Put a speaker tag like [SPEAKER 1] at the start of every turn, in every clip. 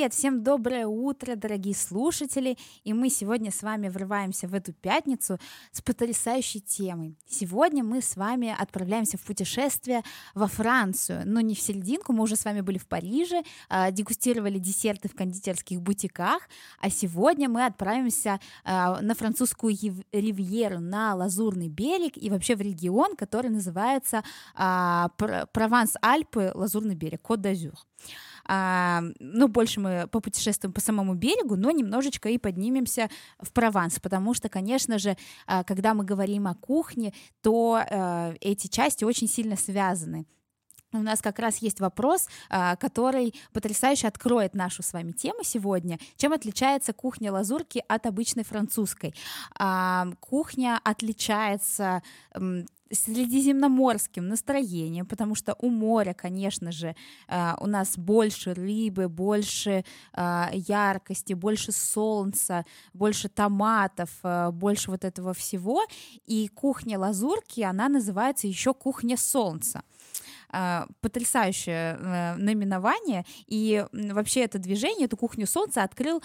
[SPEAKER 1] Привет, всем доброе утро, дорогие слушатели. И мы сегодня с вами врываемся в эту пятницу с потрясающей темой. Сегодня мы с вами отправляемся в путешествие во Францию. Но не в серединку, мы уже с вами были в Париже, а, дегустировали десерты в кондитерских бутиках. А сегодня мы отправимся а, на французскую ривьеру, на Лазурный берег и вообще в регион, который называется а, Прованс-Альпы, Лазурный берег, Кот-d'Азур. А, ну, больше мы попутешествуем по самому берегу, но немножечко и поднимемся в Прованс, потому что, конечно же, а, когда мы говорим о кухне, то а, эти части очень сильно связаны. У нас как раз есть вопрос, а, который потрясающе откроет нашу с вами тему сегодня. Чем отличается кухня лазурки от обычной французской? А, кухня отличается средиземноморским настроением, потому что у моря, конечно же, а, у нас больше рыбы, больше яркости, больше солнца, больше томатов, больше вот этого всего. И кухня лазурки, она называется еще кухня солнца. Потрясающее э, наименование, и вообще это движение, эту кухню солнца открыл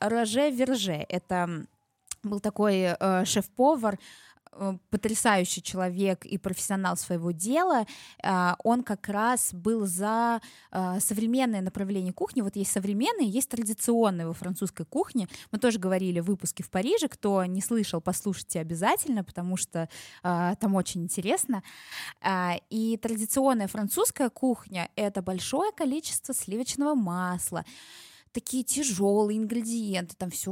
[SPEAKER 1] Роже Верже. Это был такой э, шеф-повар, Э, потрясающий человек и профессионал своего дела, а, он как раз был за а, современное направление кухни. Вот есть современные, есть традиционные во французской кухне. Мы тоже говорили в выпуске в Париже. Кто не слышал, послушайте обязательно, потому что а, там очень интересно. И традиционная французская кухня — это большое количество сливочного масла, такие тяжелые ингредиенты, там все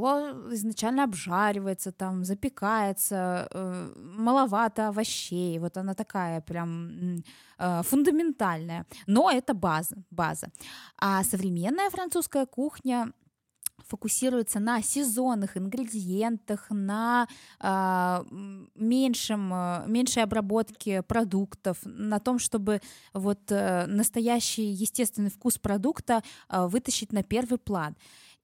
[SPEAKER 1] изначально обжаривается, там запекается, э, маловато овощей, вот она такая прям э, фундаментальная, но это база, база. А современная французская кухня фокусируется на сезонных ингредиентах, на э, меньшем, меньшей обработке продуктов, на том, чтобы вот э, настоящий естественный вкус продукта э, вытащить на первый план.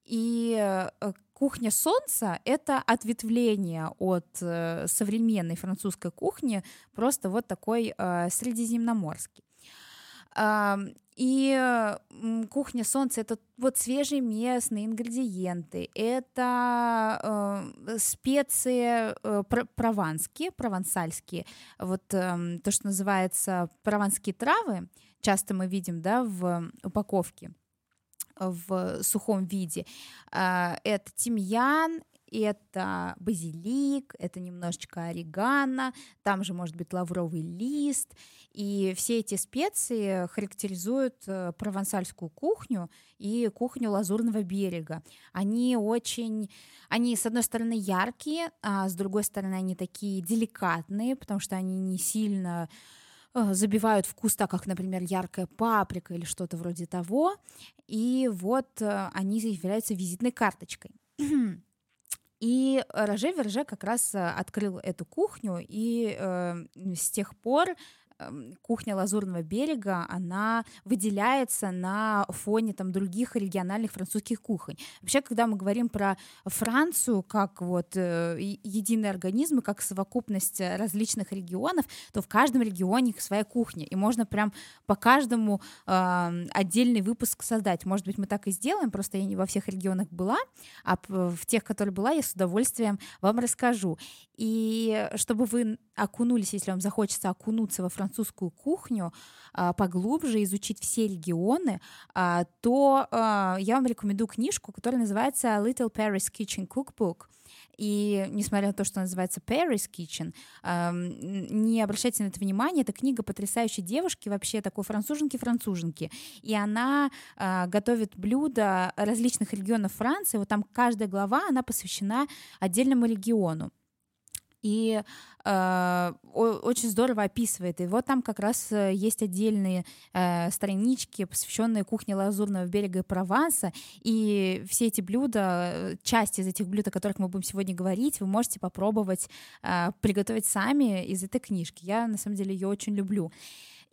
[SPEAKER 1] И э, кухня солнца — это ответвление от э, современной французской кухни, просто вот такой э, средиземноморский. И кухня солнца это вот свежие местные ингредиенты, это э, специи э, прованские, провансальские, вот э, то, что называется прованские травы, часто мы видим, да, в упаковке в сухом виде. Э, это тимьян, это базилик, это немножечко орегано, там же может быть лавровый лист, и все эти специи характеризуют э, провансальскую кухню и кухню Лазурного берега. Они очень, они с одной стороны яркие, а с другой стороны они такие деликатные, потому что они не сильно э, забивают вкус так, как, например, яркая паприка или что-то вроде того. И вот э, они являются визитной карточкой. И Роже Верже как раз э, открыл эту кухню, и э, с тех пор кухня Лазурного берега, она выделяется на фоне там других региональных французских кухонь. Вообще, когда мы говорим про Францию как вот э, единый организм, как совокупность различных регионов, то в каждом регионе своя кухня, и можно прям по каждому э, отдельный выпуск создать. Может быть, мы так и сделаем, просто я не во всех регионах была, а в тех, которые была, я с удовольствием вам расскажу. И чтобы вы окунулись, если вам захочется окунуться во французскую кухню, а, поглубже изучить все регионы, а, то а, я вам рекомендую книжку, которая называется Little Paris Kitchen Cookbook. И несмотря на то, что называется Paris Kitchen, не обращайте на это внимание, эта книга потрясающей девушки, вообще такой француженки-француженки. И она готовит блюда различных регионов Франции. Вот там каждая глава, она посвящена отдельному региону и э, очень здорово описывает. И вот там как раз э, есть отдельные э, странички, посвященные кухне Лазурного берега и Прованса, и все эти блюда, э, часть из этих блюд, о которых мы будем сегодня говорить, вы можете попробовать э, приготовить сами из этой книжки. Я на самом деле ее очень люблю.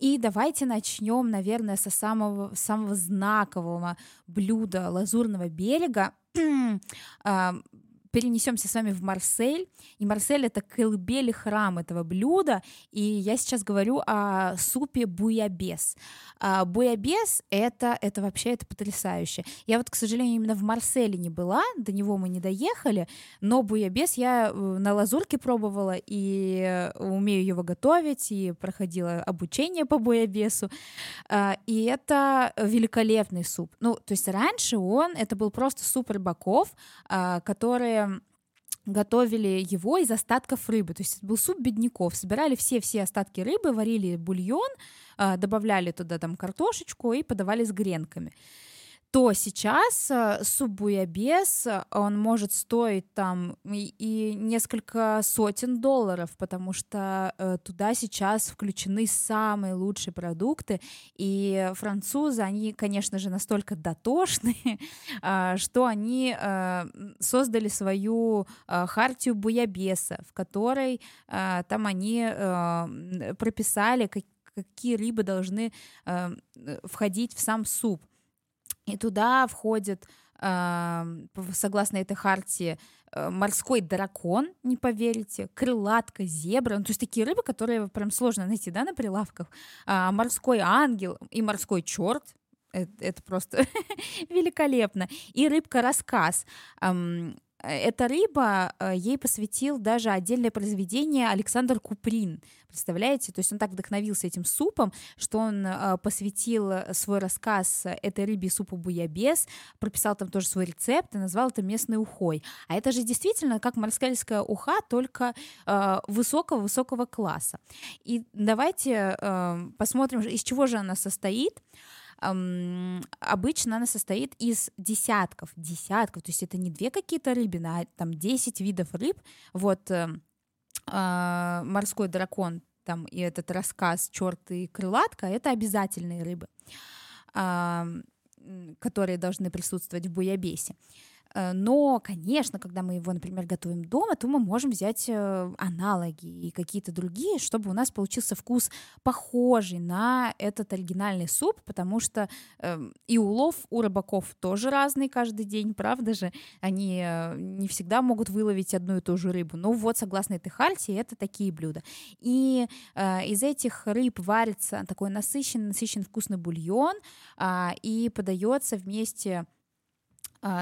[SPEAKER 1] И давайте начнем, наверное, со самого, самого знакового блюда Лазурного берега. перенесемся с вами в Марсель. И Марсель — это колыбель храм этого блюда. И я сейчас говорю о супе буябес. А, буябес — это, это вообще это потрясающе. Я вот, к сожалению, именно в Марселе не была, до него мы не доехали, но буябес я э, на лазурке пробовала и умею его готовить, и проходила обучение по буябесу. А, и это великолепный суп. Ну, то есть раньше он, это был просто суп рыбаков, а, которые готовили его из остатков рыбы. То есть это был суп бедняков. Собирали все-все остатки рыбы, варили бульон, а, добавляли туда там картошечку и подавали с гренками то сейчас э, суп буябес, он может стоить там и, и несколько сотен долларов, потому что э, туда сейчас включены самые лучшие продукты, и французы, они, конечно же, настолько дотошные, э, что они э, создали свою э, хартию буябеса, в которой э, там они э, прописали, как, какие рыбы должны э, входить в сам суп. И туда входит, согласно этой хартии, э, морской дракон, не поверите, крылатка, зебра, ну, то есть такие рыбы, которые прям сложно найти, да, на прилавках, а, морской ангел и морской черт, это, это просто великолепно, и рыбка-рассказ. Рыба, э, ей посвятил даже отдельное произведение Александр Куприн. Представляете? То есть он так вдохновился этим супом, что он э, посвятил свой рассказ этой рыбе супу буябес, прописал там тоже свой рецепт и назвал это местной ухой. А это же действительно как морскальская уха, только высокого-высокого класса. И давайте э, посмотрим, из чего же она состоит обычно она состоит из десятков, десятков, то есть это не две какие-то рыбины, а там 10 видов рыб. Вот э, э, морской дракон там и этот рассказ «Черт и крылатка» — это обязательные рыбы, которые должны присутствовать в буябесе. Э, но, конечно, когда мы его, например, готовим дома, то мы можем взять э, аналоги и какие-то другие, чтобы у нас получился вкус похожий на этот оригинальный суп, потому что эм, и улов у рыбаков тоже разный каждый день, правда же? Они э, не всегда могут выловить одну и ту же рыбу. Но вот, согласно этой хартии, это такие блюда. И из этих рыб варится такой насыщенный, насыщенный вкусный бульон а, и подается вместе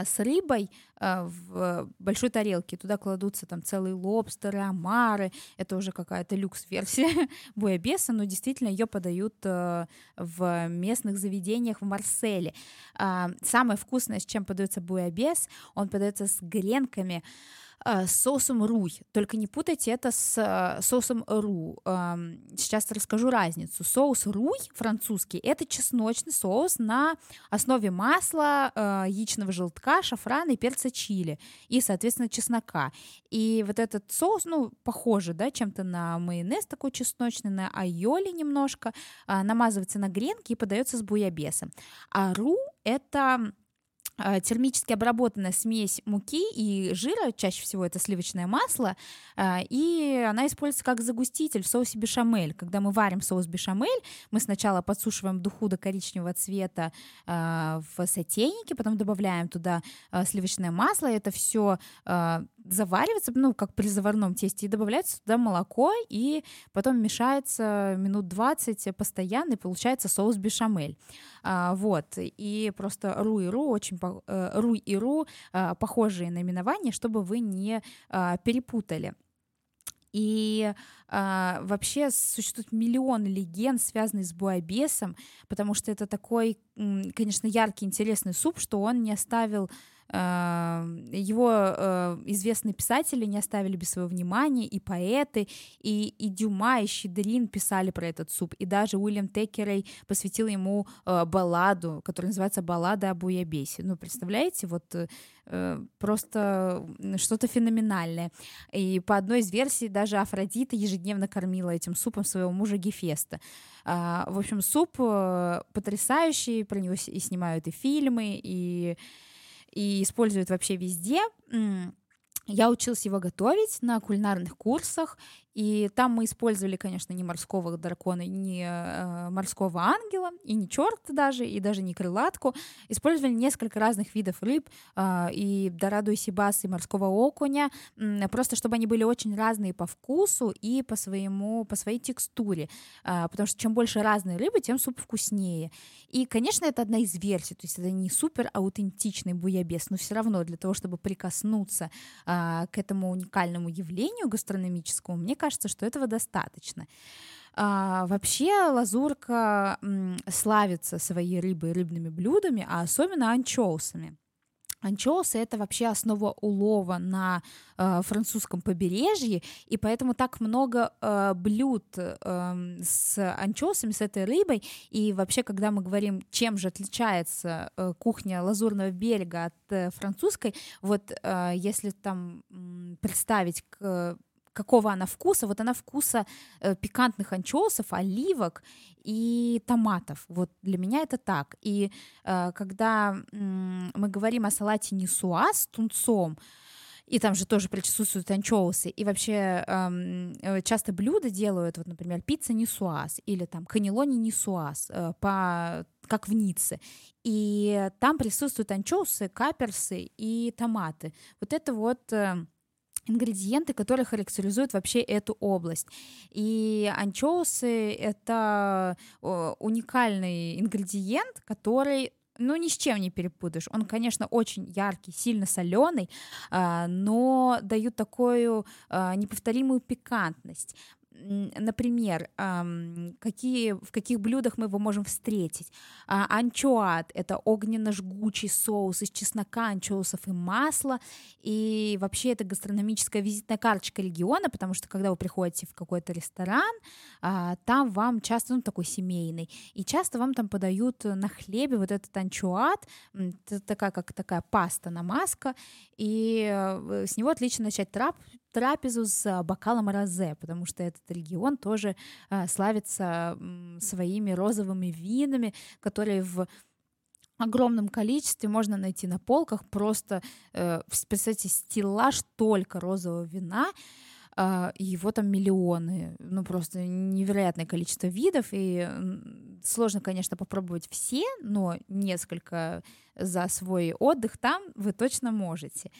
[SPEAKER 1] с рыбой а, в большой тарелке. Туда кладутся там целые лобстеры, омары. Это уже какая-то люкс-версия буябеса, но действительно ее подают а, в местных заведениях в Марселе. Самое вкусное, с чем подается буябес, он подается с гренками, Э, с соусом руй. Только не путайте это с э, соусом ру. Сейчас расскажу разницу. Соус руй французский — это чесночный соус на основе масла, э, яичного желтка, шафрана и перца чили. И, соответственно, чеснока. И вот этот соус, ну, похоже, да, чем-то на майонез такой чесночный, на айоли немножко, намазывается на гренки и подается с буябесом. А ру — это а, термически обработанная смесь муки и жира, чаще всего это сливочное масло, а, и она используется как загуститель в соусе бешамель. Когда мы варим соус бешамель, мы сначала подсушиваем духу до коричневого цвета а, в сотейнике, потом добавляем туда сливочное масло, это все заваривается, ну, как при заварном тесте, и добавляется туда молоко, и потом мешается минут 20 постоянно, и получается соус бешамель. А, вот, и просто ру и ру очень, э, ру и ру а, похожие наименования, чтобы вы не а, перепутали. И а, вообще существует миллион легенд, связанных с буабесом, потому что это такой, конечно, яркий, интересный суп, что он не оставил его э, известные писатели не оставили без своего внимания, и поэты, и, и Дюма, и Щедрин писали про этот суп, и даже Уильям Текерей посвятил ему э, балладу, которая называется «Баллада об Уябесе». Ну, представляете, вот э, просто что-то феноменальное. И по одной из версий даже Афродита ежедневно кормила этим супом своего мужа Гефеста. А, в общем, суп потрясающий, про него и снимают и фильмы, и и используют вообще везде. Я училась его готовить на кулинарных курсах, и там мы использовали, конечно, не морского дракона, не э, морского ангела, и не черта даже, и даже не крылатку. Использовали несколько разных видов рыб, э, и дораду, и сибас, и морского окуня, э, просто чтобы они были очень разные по вкусу и по, своему, по своей текстуре, э, потому что чем больше разной рыбы, тем суп вкуснее. И, конечно, это одна из версий, то есть это не супер аутентичный буябес, но все равно для того, чтобы прикоснуться э, к этому уникальному явлению гастрономическому, мне кажется, что этого достаточно. А, вообще лазурка м, славится своей рыбой и рыбными блюдами, а особенно анчоусами. Анчоусы это вообще основа улова на э, французском побережье, и поэтому так много э, блюд э, с анчоусами, с этой рыбой. И вообще, когда мы говорим, чем же отличается э, кухня Лазурного берега от э, французской, вот э, если там представить к какого она вкуса. Вот она вкуса э, пикантных анчоусов, оливок и томатов. Вот для меня это так. И э, когда э, мы говорим о салате нисуа с тунцом, и там же тоже присутствуют анчоусы. И вообще эм, э, часто блюда делают, вот, например, пицца нисуаз или там канелони нисуаз, э, по, как в Ницце. И там присутствуют анчоусы, каперсы и томаты. Вот это вот... Э, ингредиенты, которые характеризуют вообще эту область. И анчоусы — это уникальный ингредиент, который ну, ни с чем не перепутаешь. Он, конечно, очень яркий, сильно соленый, а, но дают такую а, неповторимую пикантность например, какие, в каких блюдах мы его можем встретить. А, анчоат — это огненно-жгучий соус из чеснока, анчоусов и масла, и вообще это гастрономическая визитная карточка региона, потому что когда вы приходите в какой-то ресторан, а, там вам часто, ну, такой семейный, и часто вам там подают на хлебе вот этот анчоат, это такая, как такая паста, намазка, и э, с него отлично начать трап, трапезу с бокалом розе, потому что этот регион тоже э, славится своими розовыми винами, которые в огромном количестве можно найти на полках. Просто, э, представьте, стеллаж только розового вина, э, его там миллионы, ну просто невероятное количество видов, и сложно, конечно, попробовать все, но несколько за свой отдых там вы точно можете.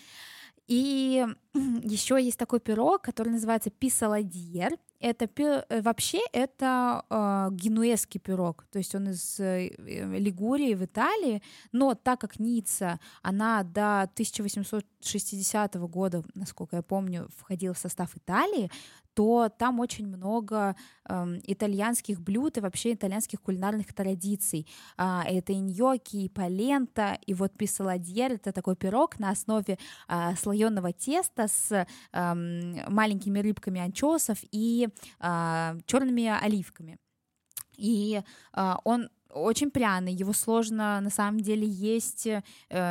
[SPEAKER 1] И еще есть такой пирог, который называется писаладьер. Это э, вообще это э, генуэзский пирог, то есть он из э, Лигурии в Италии, но так как Ницца, она до 1860 года, насколько я помню, входила в состав Италии, то там очень много э, итальянских блюд и вообще итальянских кулинарных традиций. А, это иньоки и полента, и вот писаладьер — это такой пирог на основе а, слоеного теста с а, маленькими рыбками анчоусов и а, черными оливками. И а, он очень пряный, его сложно на самом деле есть э,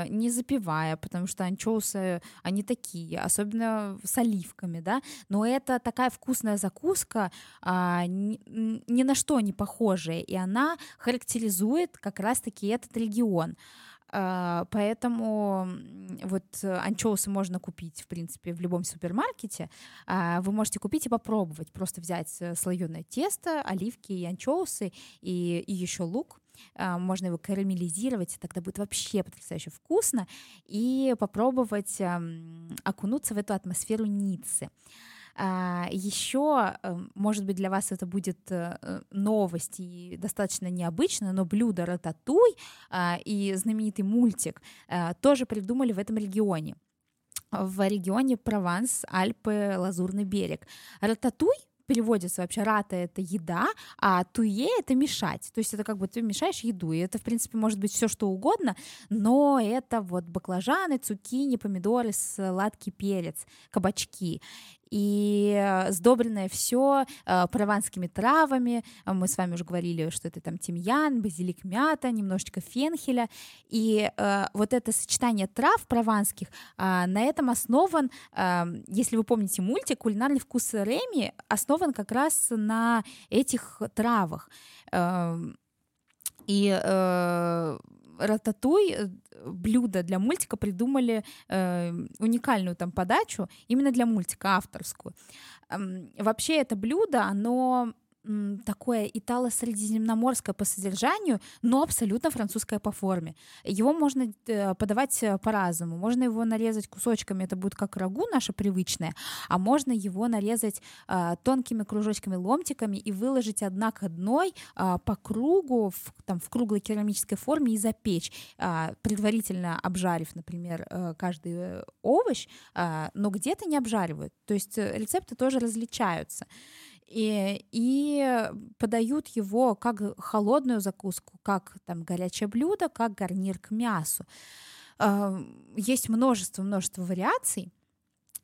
[SPEAKER 1] не запивая, потому что анчоусы, они такие, особенно с оливками, да, но это такая вкусная закуска, э, ни, ни на что не похожая, и она характеризует как раз-таки этот регион. Поэтому вот анчоусы можно купить, в принципе, в любом супермаркете. А, вы можете купить и попробовать. Просто взять э, слоеное тесто, оливки и анчоусы, и, и еще лук. А, можно его карамелизировать, тогда будет вообще потрясающе вкусно. И попробовать окунуться в эту атмосферу Ниццы. А, Еще, эм, может быть, для вас это будет э, новость и достаточно необычно, но блюдо рататуй а, и знаменитый мультик э, тоже придумали в этом регионе в регионе Прованс, Альпы, Лазурный берег. Рататуй переводится вообще рата это еда, а туе это мешать. То есть это как бы ты мешаешь еду. И это, в принципе, может быть все что угодно, но это вот баклажаны, цукини, помидоры, сладкий перец, кабачки и э, сдобренное все э, прованскими травами. Мы с вами уже говорили, что это там тимьян, базилик, мята, немножечко фенхеля. И э, вот это сочетание трав прованских на этом основан, если вы помните мультик, кулинарный вкус Реми основан как раз на этих травах. Эм, и рататуй блюдо для мультика придумали уникальную там подачу именно для мультика авторскую. Вообще это блюдо, оно такое итало-средиземноморское по содержанию, но абсолютно французское по форме. Его можно э, подавать э, по-разному. Можно его нарезать кусочками, это будет как рагу наше привычное, а можно его нарезать а, тонкими кружочками, ломтиками и выложить одна к одной а, по кругу в, там, в круглой керамической форме и запечь, а, предварительно обжарив, например, э, каждый овощ, но где-то не обжаривают. То есть рецепты тоже различаются и, и подают его как холодную закуску, как там горячее блюдо, как гарнир к мясу. Есть множество, множество вариаций.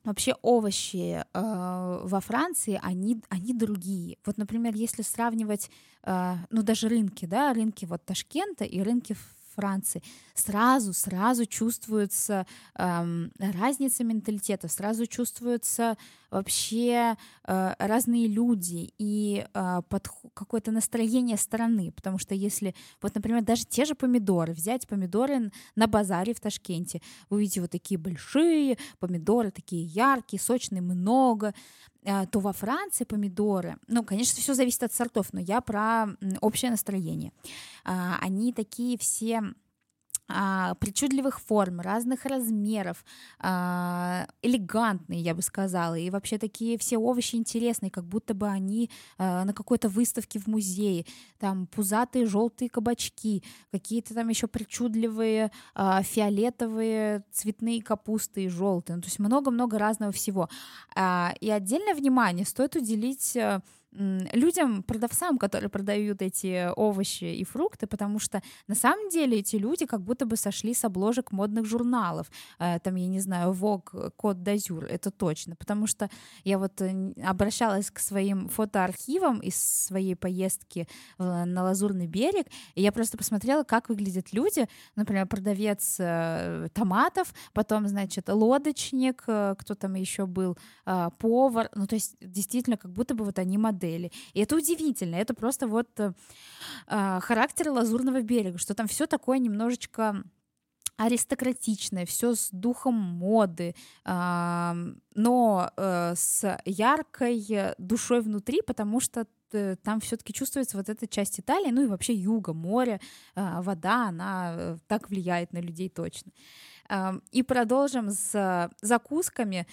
[SPEAKER 1] Вообще овощи э, во Франции, они, они другие. Вот, например, если сравнивать, э, ну, даже рынки, да, рынки вот Ташкента и рынки Франции, сразу, сразу чувствуется эм, разница менталитета, сразу чувствуются вообще э, разные люди и э, какое-то настроение страны, потому что если, вот, например, даже те же помидоры, взять помидоры на базаре в Ташкенте, вы увидите вот такие большие помидоры, такие яркие, сочные, много, то во Франции помидоры, ну, конечно, все зависит от сортов, но я про общее настроение. Э, они такие все а, причудливых форм, разных размеров, а, элегантные, я бы сказала, и вообще такие все овощи интересные, как будто бы они а, на какой-то выставке в музее, там пузатые желтые кабачки, какие-то там еще причудливые а, фиолетовые цветные капусты и желтые, ну, то есть много-много разного всего. И отдельное внимание стоит уделить а, людям, продавцам, которые продают эти овощи и фрукты, потому что на самом деле эти люди как будто бы сошли с обложек модных журналов. Э, там, я не знаю, Vogue, Код Дазюр, это точно. Потому что я вот э, обращалась к своим фотоархивам из своей поездки на Лазурный берег, и я просто посмотрела, как выглядят люди. Например, продавец э, томатов, потом, значит, лодочник, кто там еще был, повар. Ну, то есть действительно, как будто бы вот они модели модели. И это удивительно. Это просто вот э, а, характер лазурного берега, что там все такое немножечко аристократичное, все с духом моды, но э, с яркой душой внутри, потому что э, там все-таки чувствуется вот эта часть Италии, ну и вообще юга, море, э, вода, она э, так влияет на людей точно. И продолжим с закусками.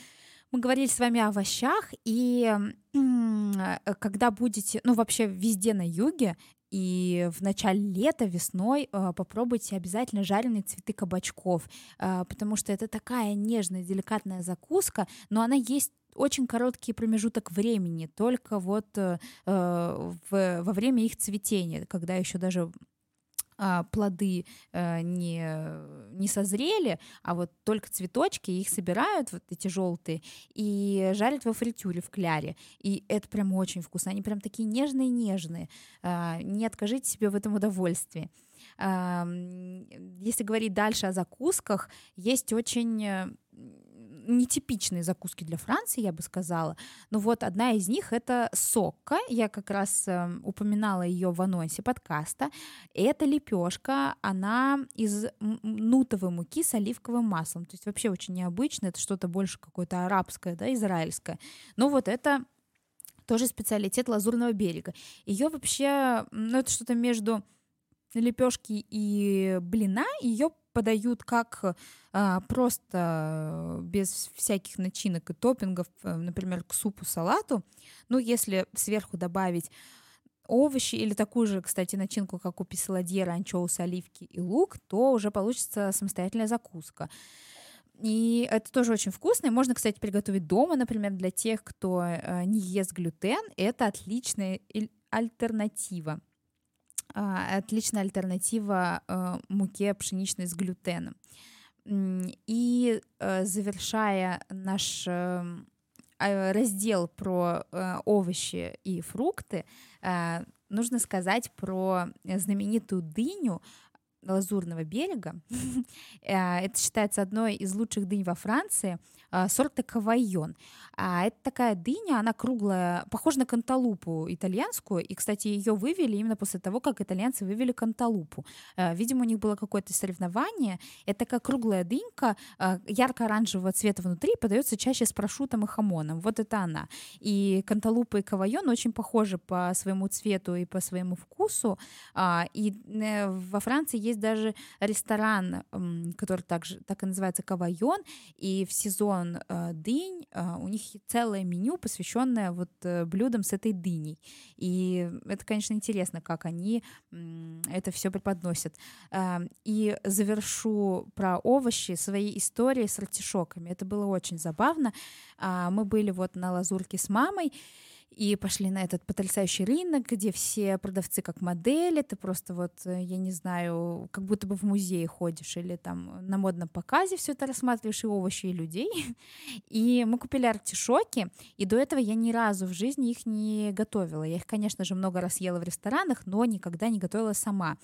[SPEAKER 1] Мы говорили с вами о овощах, и э, когда будете, ну вообще везде на юге, и в начале лета, весной э, попробуйте обязательно жареные цветы кабачков, э, потому что это такая нежная, деликатная закуска, но она есть очень короткий промежуток времени, только вот э, в, во время их цветения, когда еще даже плоды э, не, не созрели, а вот только цветочки, их собирают, вот эти желтые, и жарят во фритюре в кляре. И это прям очень вкусно. Они прям такие нежные-нежные. А, не откажите себе в этом удовольствии. А, если говорить дальше о закусках, есть очень э, нетипичные закуски для Франции, я бы сказала. Но вот одна из них это сокка. Я как раз э, упоминала ее в анонсе подкаста. Это лепешка, она из нутовой муки с оливковым маслом. То есть вообще очень необычно. Это что-то больше какое-то арабское, да, израильское. Но вот это тоже специалитет Лазурного берега. Ее вообще, ну это что-то между лепешки и блина, ее подают как а, просто без всяких начинок и топпингов, э, например, к супу, салату. Ну, если сверху добавить овощи или такую же, кстати, начинку, как у писаладьера, анчоусы, оливки и лук, то уже получится самостоятельная закуска. И это тоже очень вкусно. И можно, кстати, приготовить дома, например, для тех, кто э, не ест глютен. Это отличная альтернатива. А, отличная альтернатива э, муке пшеничной с глютеном. И э, завершая наш э, а, раздел про овощи и фрукты, нужно сказать про знаменитую дыню, Лазурного берега. Это считается одной из лучших дынь во Франции. сорта кавайон. А это такая дыня, она круглая, похожа на канталупу итальянскую. И, кстати, ее вывели именно после того, как итальянцы вывели канталупу. Видимо, у них было какое-то соревнование. Это такая круглая дынька, ярко-оранжевого цвета внутри, подается чаще с прошутом и хамоном. Вот это она. И канталупа и кавайон очень похожи по своему цвету и по своему вкусу. И э, во Франции есть даже ресторан, который также так и называется Кавайон, и в сезон э, дынь э, у них целое меню, посвященное вот э, блюдам с этой дыней. И это, конечно, интересно, как они это все преподносят. И завершу про овощи своей истории с артишоками. Это было очень забавно. А, мы были вот на Лазурке с мамой, и пошли на этот потрясающий рынок, где все продавцы как модели, ты просто вот, э, я не знаю, как будто бы в музее ходишь или там на модном показе все это рассматриваешь, и овощи, и людей. И мы купили артишоки, и до этого я ни разу в жизни их не готовила. Я их, конечно же, много раз ела в ресторанах, но никогда не готовила сама.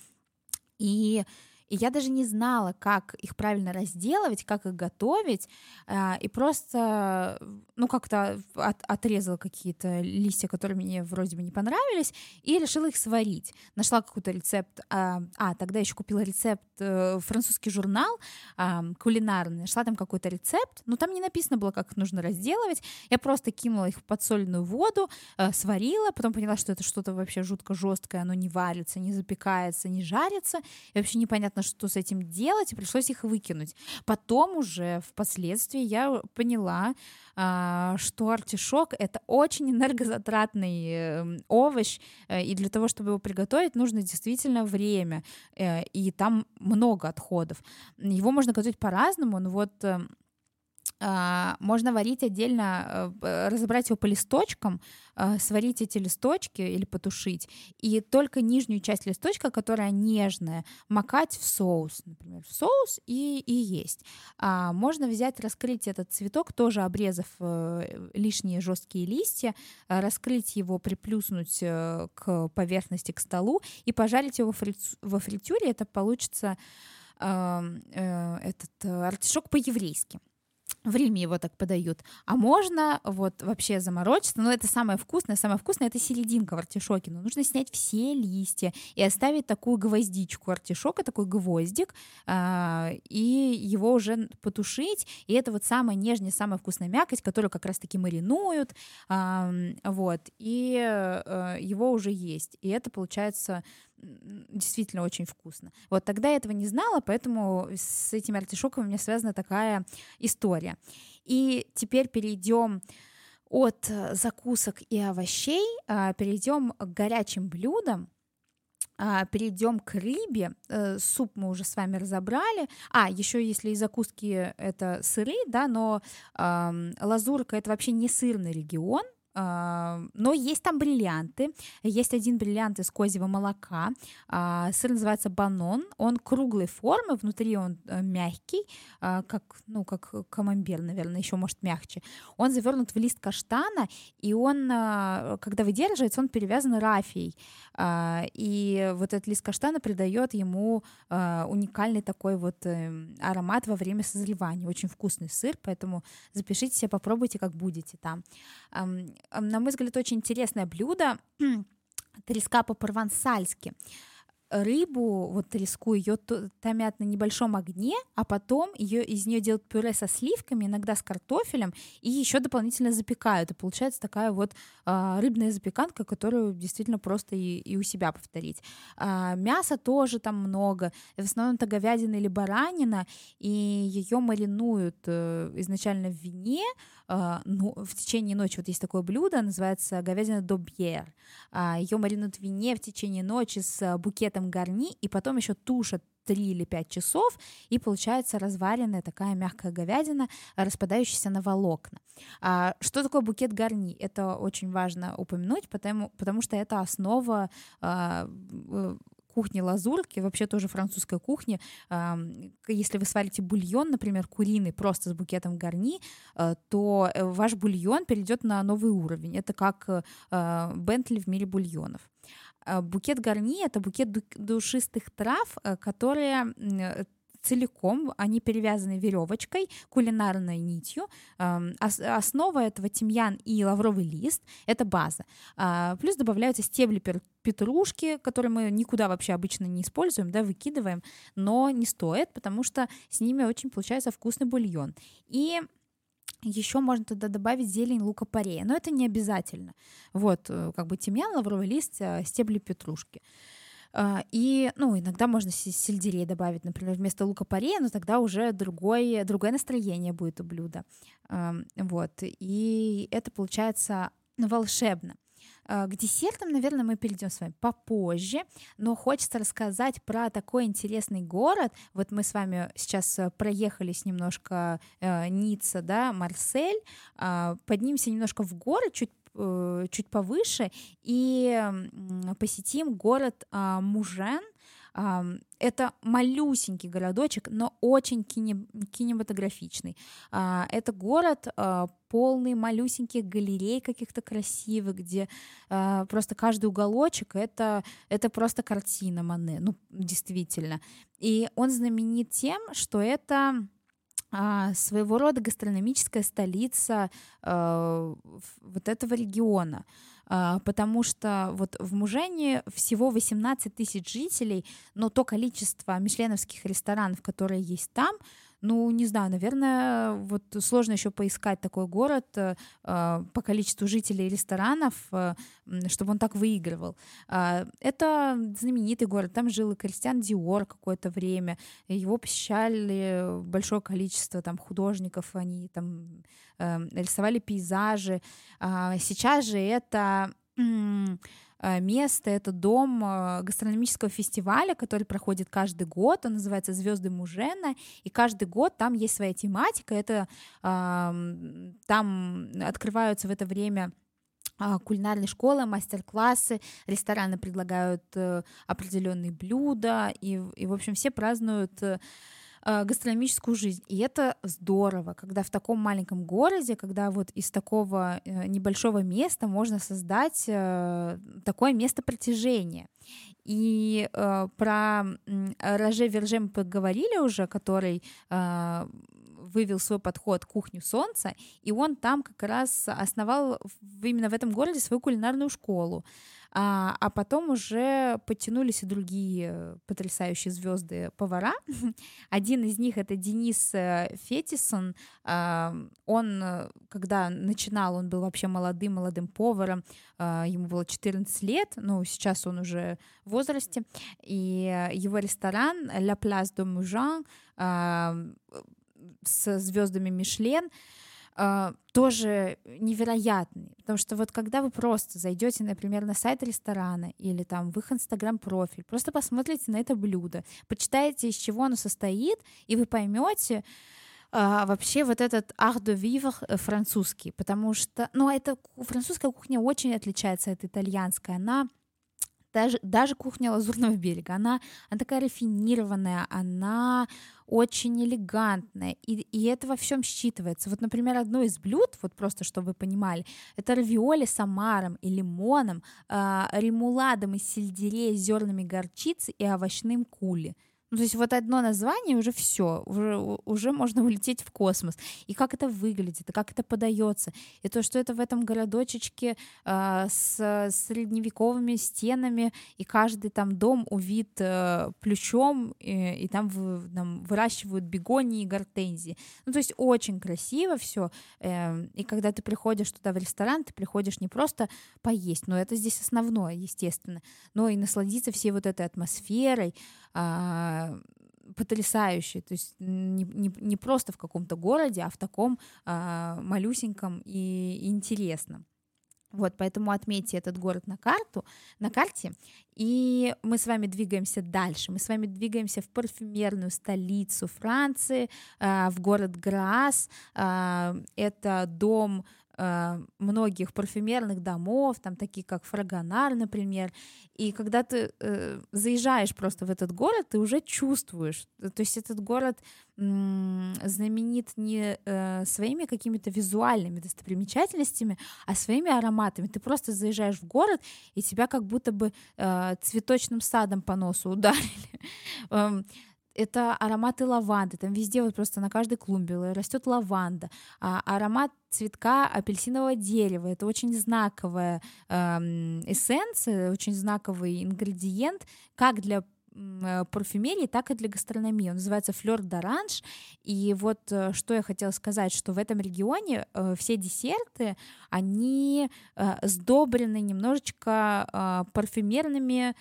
[SPEAKER 1] И и я даже не знала, как их правильно разделывать, как их готовить, а, и просто, ну, как-то от, отрезала какие-то листья, которые мне вроде бы не понравились, и решила их сварить. Нашла какой-то рецепт, а, а тогда еще купила рецепт, э, французский журнал а, кулинарный, нашла там какой-то рецепт, но там не написано было, как нужно разделывать, я просто кинула их в подсоленную воду, э, сварила, потом поняла, что это что-то вообще жутко жесткое, оно не варится, не запекается, не жарится, и вообще непонятно, что с этим делать, и пришлось их выкинуть. Потом уже впоследствии я поняла, а, что артишок — это очень энергозатратный эм, овощ, э, и для того, чтобы его приготовить, нужно действительно время, э, и там много отходов. Его можно готовить по-разному, но вот эм, можно варить отдельно, э, разобрать его по листочкам, а, сварить эти листочки или потушить, и только нижнюю часть листочка, которая нежная, макать в соус, например, в соус и, и есть. А можно взять, раскрыть этот цветок, тоже обрезав э, лишние жесткие листья, раскрыть его, приплюснуть э, к поверхности, к столу и пожарить его во фритюре. Это получится этот артишок по-еврейски в Риме его так подают. А можно вот вообще заморочиться, но это самое вкусное, самое вкусное это серединка в артишоке, но нужно снять все листья и оставить такую гвоздичку артишока, такой гвоздик, э, и его уже потушить, и это вот самая нежная, самая вкусная мякоть, которую как раз-таки маринуют, вот, и э, его уже есть, и это получается действительно очень вкусно. Вот тогда я этого не знала, поэтому с этими артишоками у меня связана такая история. И теперь перейдем от э, закусок и овощей, а, перейдем к горячим блюдам, а, перейдем к рыбе. Э, суп мы уже с вами разобрали. А, еще если и закуски это сыры, да, но э, лазурка это вообще не сырный регион, но есть там бриллианты. Есть один бриллиант из козьего молока. А, сыр называется банон. Он круглой формы, внутри он э, мягкий, а, как, ну, как камамбер, наверное, еще может мягче. Он завернут в лист каштана, и он, когда выдерживается, он перевязан рафией. И вот этот лист каштана придает ему уникальный такой вот эм, аромат во время созревания. Очень вкусный сыр, поэтому запишите себе, попробуйте, как будете там на мой взгляд, очень интересное блюдо. Треска по-провансальски рыбу, вот треску, ее томят на небольшом огне, а потом ее, из нее делают пюре со сливками, иногда с картофелем, и еще дополнительно запекают. И получается такая вот а, рыбная запеканка, которую действительно просто и, и у себя повторить. А, мяса тоже там много. В основном это говядина или баранина, и ее маринуют а, изначально в вине, а, ну, в течение ночи. Вот есть такое блюдо, называется говядина добьер. А, ее маринуют в вине в течение ночи с букетом этом гарни, и потом еще тушат 3 или 5 часов, и получается разваренная такая мягкая говядина, распадающаяся на волокна. А, что такое букет гарни? Это очень важно упомянуть, потому, потому что это основа а, кухни лазурки, вообще тоже французской кухни. Если вы сварите бульон, например, куриный, просто с букетом гарни, э, то э, ваш бульон перейдет на новый уровень. Это как э, Бентли в мире бульонов. А, букет гарни — это букет душистых трав, э, которые целиком, они перевязаны веревочкой, кулинарной нитью. Основа этого тимьян и лавровый лист — это база. А, плюс добавляются стебли петрушки, которые мы никуда вообще обычно не используем, да, выкидываем, но не стоит, потому что с ними очень получается вкусный бульон. И еще можно туда добавить зелень лука-порея, но это не обязательно. Вот, э, как бы тимьян, лавровый лист, э, стебли петрушки. А, и, ну, иногда можно сельдерей добавить, например, вместо лука-порея, но тогда уже другое, другое настроение будет у блюда. Вот, и это получается волшебно. А, к десертам, наверное, мы перейдем с вами попозже, но хочется рассказать про такой интересный город. Вот мы с вами сейчас э, проехались немножко э, Ницца, да, Марсель, э, поднимемся немножко в горы, чуть э, чуть повыше и посетим город э, Мужен. Это малюсенький городочек, но очень кине, кинематографичный. А, это город а, полный малюсеньких галерей каких-то красивых, где а, просто каждый уголочек это, это просто картина Мане, ну, действительно. И он знаменит тем, что это своего рода гастрономическая столица вот этого региона. А, потому что вот в Мужене всего 18 тысяч жителей, но то количество мишленовских ресторанов, которые есть там, ну, не знаю, наверное, вот сложно еще поискать такой город э, а, по количеству жителей ресторанов, э, чтобы он так выигрывал. Э, это знаменитый город, там жил и Кристиан Диор какое-то время, его посещали большое количество там художников, они там э, рисовали пейзажи. Э, сейчас же это место, это дом э, гастрономического фестиваля, который проходит каждый год, он называется «Звезды Мужена», и каждый год там есть своя тематика, это там открываются в это время а, кулинарные школы, мастер-классы, рестораны предлагают э, определенные блюда, и, и, в общем, все празднуют э, гастрономическую жизнь. И это здорово, когда в таком маленьком городе, когда вот из такого э, небольшого места можно создать э, такое место притяжения. И э, про э, Роже Верже мы поговорили уже, который э, вывел свой подход кухню солнца, и он там как раз основал именно в этом городе свою кулинарную школу. А, а потом уже подтянулись и другие потрясающие звезды повара. Один из них это Денис э, Фетисон. А, он, когда начинал, он был вообще молодым, молодым поваром. А, ему было 14 лет, ну, сейчас он уже в возрасте. И его ресторан La Place de Mougin с звездами Мишлен Uh, тоже невероятный. Потому что вот когда вы просто зайдете, например, на сайт ресторана или там в их инстаграм-профиль, просто посмотрите на это блюдо, почитаете, из чего оно состоит, и вы поймете, Uh, вообще вот этот art de vivre э, французский, потому что, ну, это французская кухня очень отличается от итальянской, она даже, даже кухня Лазурного берега, она, она такая рафинированная, она очень элегантная, и, и это во всем считывается. Вот, например, одно из блюд, вот просто чтобы вы понимали, это равиоли с омаром и лимоном, э, ремуладом из сельдерея, зернами горчицы и овощным кули. Ну, то есть вот одно название уже все, уже, уже можно улететь в космос. И как это выглядит, и как это подается. И то, что это в этом городочечке э, с средневековыми стенами, и каждый там дом увит э, плющом, и, и там, в, там выращивают бегонии и гортензии. Ну, то есть очень красиво все. Э, эм, и когда ты приходишь туда в ресторан, ты приходишь не просто поесть, но это здесь основное, естественно, но и насладиться всей вот этой атмосферой, а, потрясающий, то есть не, не, не просто в каком-то городе, а в таком а, малюсеньком и интересном. Вот, поэтому отметьте этот город на карту, на карте, и мы с вами двигаемся дальше. Мы с вами двигаемся в парфюмерную столицу Франции, э, в город Грас. Э, это дом многих парфюмерных домов, там такие как Фрагонар, например. И когда ты э, заезжаешь просто в этот город, ты уже чувствуешь, то есть этот город м- знаменит не э, своими какими-то визуальными достопримечательностями, а своими ароматами. Ты просто заезжаешь в город, и тебя как будто бы э, цветочным садом по носу ударили. Эм, это ароматы лаванды, там везде вот просто на каждой клумбе растет лаванда, а аромат цветка апельсинового дерева, это очень знаковая э, эссенция, очень знаковый ингредиент, как для Э, парфюмерии, так и для гастрономии. Он называется флер d'orange. И вот э, что я хотела сказать, что в этом регионе э, все десерты, они сдобрены немножечко парфюмерными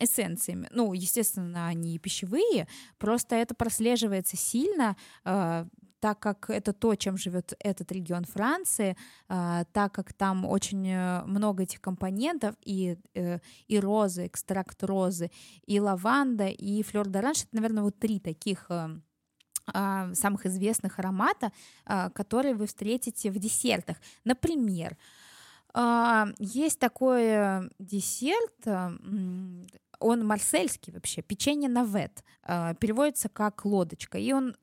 [SPEAKER 1] эссенциями. Ну, естественно, они пищевые, просто это прослеживается сильно так как это то, чем живет этот регион Франции, а, так как там очень э, много этих компонентов, и, э, и розы, экстракт розы, и лаванда, и флёр d'orange, это, наверное, вот три таких э, а, самых известных аромата, которые вы встретите в десертах. Например, есть такой десерт, он марсельский вообще, печенье навет, переводится как лодочка, и он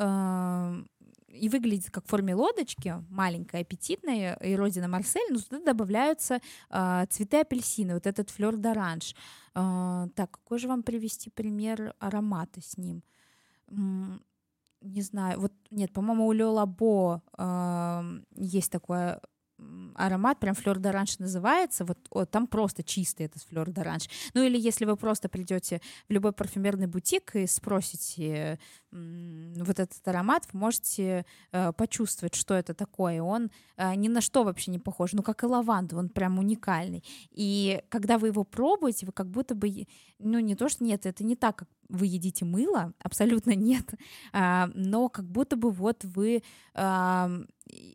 [SPEAKER 1] и выглядит как в форме лодочки, маленькая, аппетитная, и родина Марсель, но туда добавляются э, цветы апельсина, вот этот флер d'orange. Э, так, какой же вам привести пример аромата с ним? не знаю, вот нет, по-моему, у Ле Лабо э, есть такое аромат, прям флер d'orange называется, вот, вот там просто чистый этот флер d'orange. Ну или если вы просто придете в любой парфюмерный бутик и спросите вот этот аромат, вы можете э, почувствовать, что это такое. Он э, ни на что вообще не похож, ну как и лаванда, он прям уникальный. И когда вы его пробуете, вы как будто бы, ну не то, что нет, это не так, как вы едите мыло, абсолютно нет, а, но как будто бы вот вы а,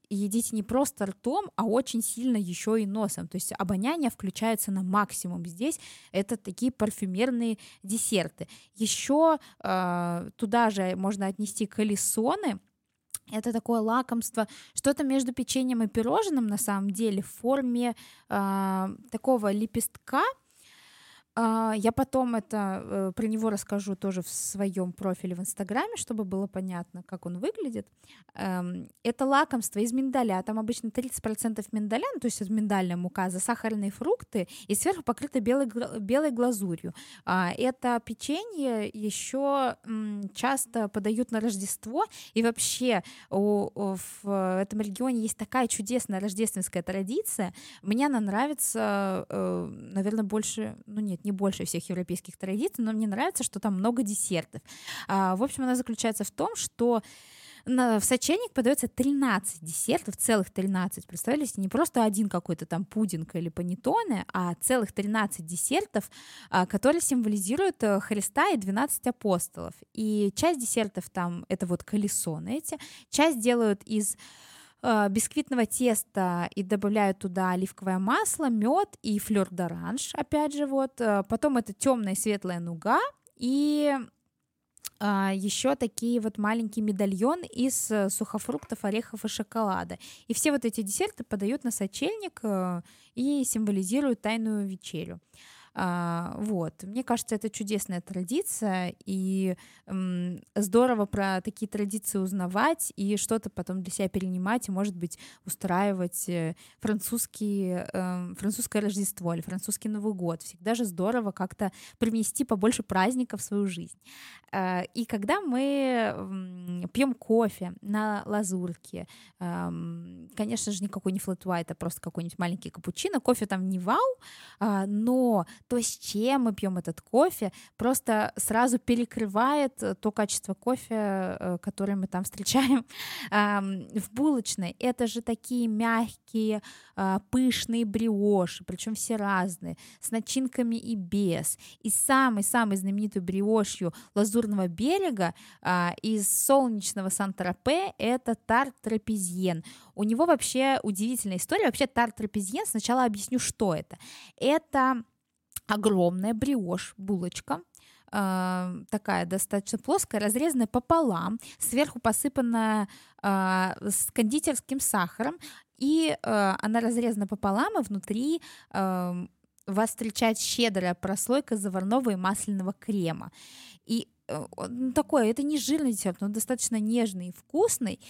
[SPEAKER 1] едите не просто ртом, а очень сильно еще и носом. То есть обоняние включается на максимум здесь. Это такие парфюмерные десерты. Еще а, туда же можно отнести колесоны. Это такое лакомство, что-то между печеньем и пирожным на самом деле в форме э, такого лепестка, я потом это э, про него расскажу тоже в своем профиле в Инстаграме, чтобы было понятно, как он выглядит. Эм, это лакомство из миндаля. Там обычно 30% миндаля, ну, то есть это миндальная мука, засахаренные фрукты и сверху покрыто белой, белой глазурью. А, это печенье еще часто подают на Рождество. И вообще в этом регионе есть такая чудесная рождественская традиция. Мне она нравится, э, наверное, больше, ну нет, не больше всех европейских традиций, но мне нравится, что там много десертов. А, в общем, она заключается в том, что в сочельник подается 13 десертов, целых 13. Представляете, не просто один какой-то там пудинг или панеттоне, а целых 13 десертов, а, которые символизируют э, Христа и 12 апостолов. И часть десертов там это вот колесо, знаете, часть делают из бисквитного теста и добавляют туда оливковое масло, мед и флер d'orange, опять же, вот. Э, потом это темная и светлая нуга и а, еще такие вот маленькие медальон из э, сухофруктов, орехов и шоколада. И все вот эти десерты подают на сочельник и символизируют тайную вечерю. А, вот. Мне кажется, это чудесная традиция, и здорово про такие традиции узнавать и что-то потом для себя перенимать, и, может быть, устраивать э, французский, э, французское Рождество или французский Новый год. Всегда же здорово как-то привнести побольше праздников в свою жизнь. Э, и когда мы пьем кофе на лазурке, э, конечно же, никакой не флэт а просто какой-нибудь маленький капучино, кофе там не вау, э, но то, с чем мы пьем этот кофе, просто сразу перекрывает э, то качество кофе, э, которое мы там встречаем в булочной. Это же такие мягкие, а, пышные бриоши, причем все разные, с начинками и без. И самой-самой знаменитой бриошью Лазурного берега а, из солнечного Сан-Тропе это тарт трапезьен. У него вообще удивительная история. Вообще тарт трапезьен, сначала объясню, что это. Это огромная бриошь, булочка, э, такая достаточно плоская, разрезанная пополам, сверху посыпанная э, с кондитерским сахаром, и э, она разрезана пополам, и внутри э, вас встречает щедрая прослойка заварного и масляного крема. И э, такое, это не жирный десерт, но достаточно нежный и вкусный.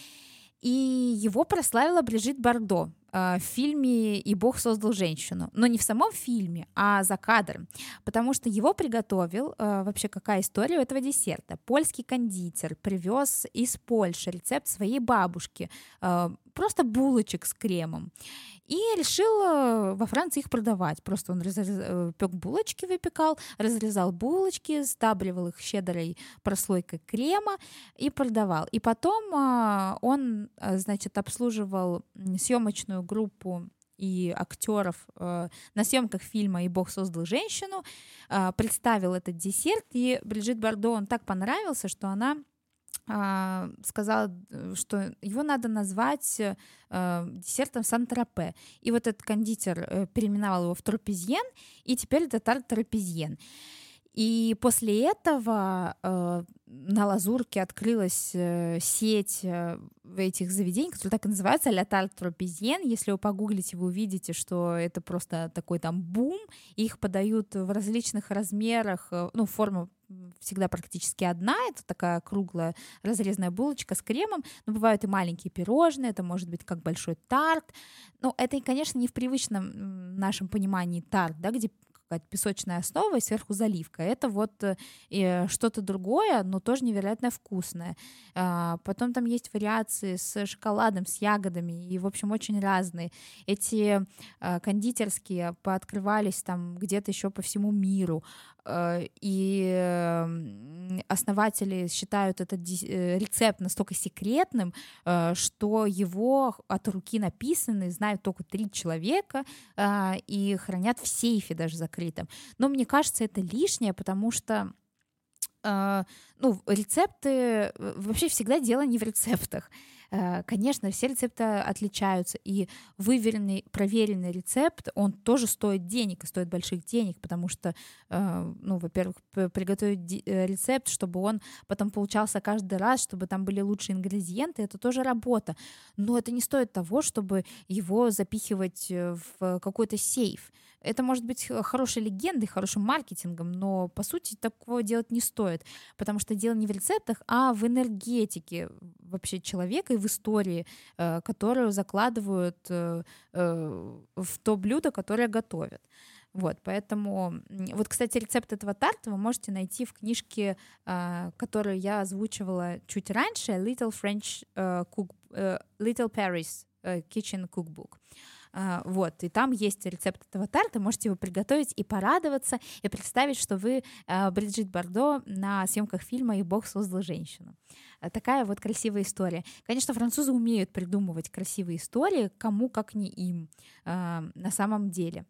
[SPEAKER 1] И его прославила Брижит Бардо. Э, в фильме «И Бог создал женщину». Но не в самом фильме, а за кадром. Потому что его приготовил, э, вообще какая история у этого десерта. Польский кондитер привез из Польши рецепт своей бабушки. Просто булочек с кремом. И решил э, во Франции их продавать. Просто он разрез... Э, пек булочки, выпекал, разрезал булочки, стабливал их щедрой прослойкой крема и продавал. И потом э, он, значит, обслуживал съемочную группу и актеров э, на съемках фильма «И Бог создал женщину», э, представил этот десерт, и Бриджит Бардо он так понравился, что она а, сказала, э, что его надо назвать э, десертом Сан-Тропе. И вот этот кондитер э, переименовал его в Тропезьен, и теперь это тарт Тропезьен. И после этого э, на Лазурке открылась э, сеть э, этих заведений, которые так и называются «Ля Тарт Тропезьен». Если вы погуглите, вы увидите, что это просто такой там бум. Их подают в различных размерах, э, ну, форма всегда практически одна, это такая круглая разрезанная булочка с кремом, но бывают и маленькие пирожные, это может быть как большой тарт, но это, конечно, не в привычном нашем понимании тарт, да, где какая-то песочная основа и сверху заливка. Это вот э, что-то другое, но тоже невероятно вкусное. А, потом там есть вариации с шоколадом, с ягодами, и, в общем, очень разные. Эти а, кондитерские пооткрывались там где-то еще по всему миру. Э, и основатели считают этот э, рецепт настолько секретным, э, что его от руки написаны знают только три человека и хранят в сейфе даже закрытом. Но мне кажется, это лишнее, потому что ну, рецепты, вообще всегда дело не в рецептах. Э, конечно, все рецепты отличаются, и выверенный, проверенный рецепт, он тоже стоит денег, и стоит больших денег, потому что, э, ну, во-первых, приготовить э, рецепт, чтобы он потом получался каждый раз, чтобы там были лучшие ингредиенты, это тоже работа. Но это не стоит того, чтобы его запихивать в какой-то сейф. Это может быть хорошей легендой, хорошим маркетингом, но по сути такого делать не стоит, потому что дело не в рецептах, а в энергетике вообще человека и в истории, э, которую закладывают э, э, в то блюдо, которое готовят. Вот, поэтому, вот, кстати, рецепт этого тарта вы можете найти в книжке, которую я озвучивала чуть раньше, Little French Cook, Little Paris Kitchen Cookbook. А, вот, и там есть рецепт этого тарта, можете его приготовить и порадоваться, и представить, что вы а, Бриджит Бардо на съемках фильма «И Бог создал женщину». А, такая вот красивая история. Конечно, французы умеют придумывать красивые истории, кому как не им на самом деле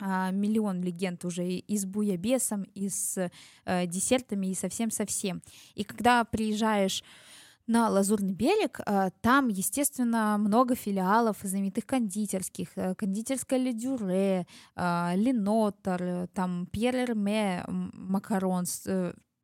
[SPEAKER 1] миллион легенд уже и с буябесом, и с десертами, и совсем-совсем. И когда приезжаешь на Лазурный берег. Э, там, естественно, много филиалов знаменитых кондитерских. Э, кондитерская Ледюре, э, Ленотер, там Пьер Эрме, Макаронс,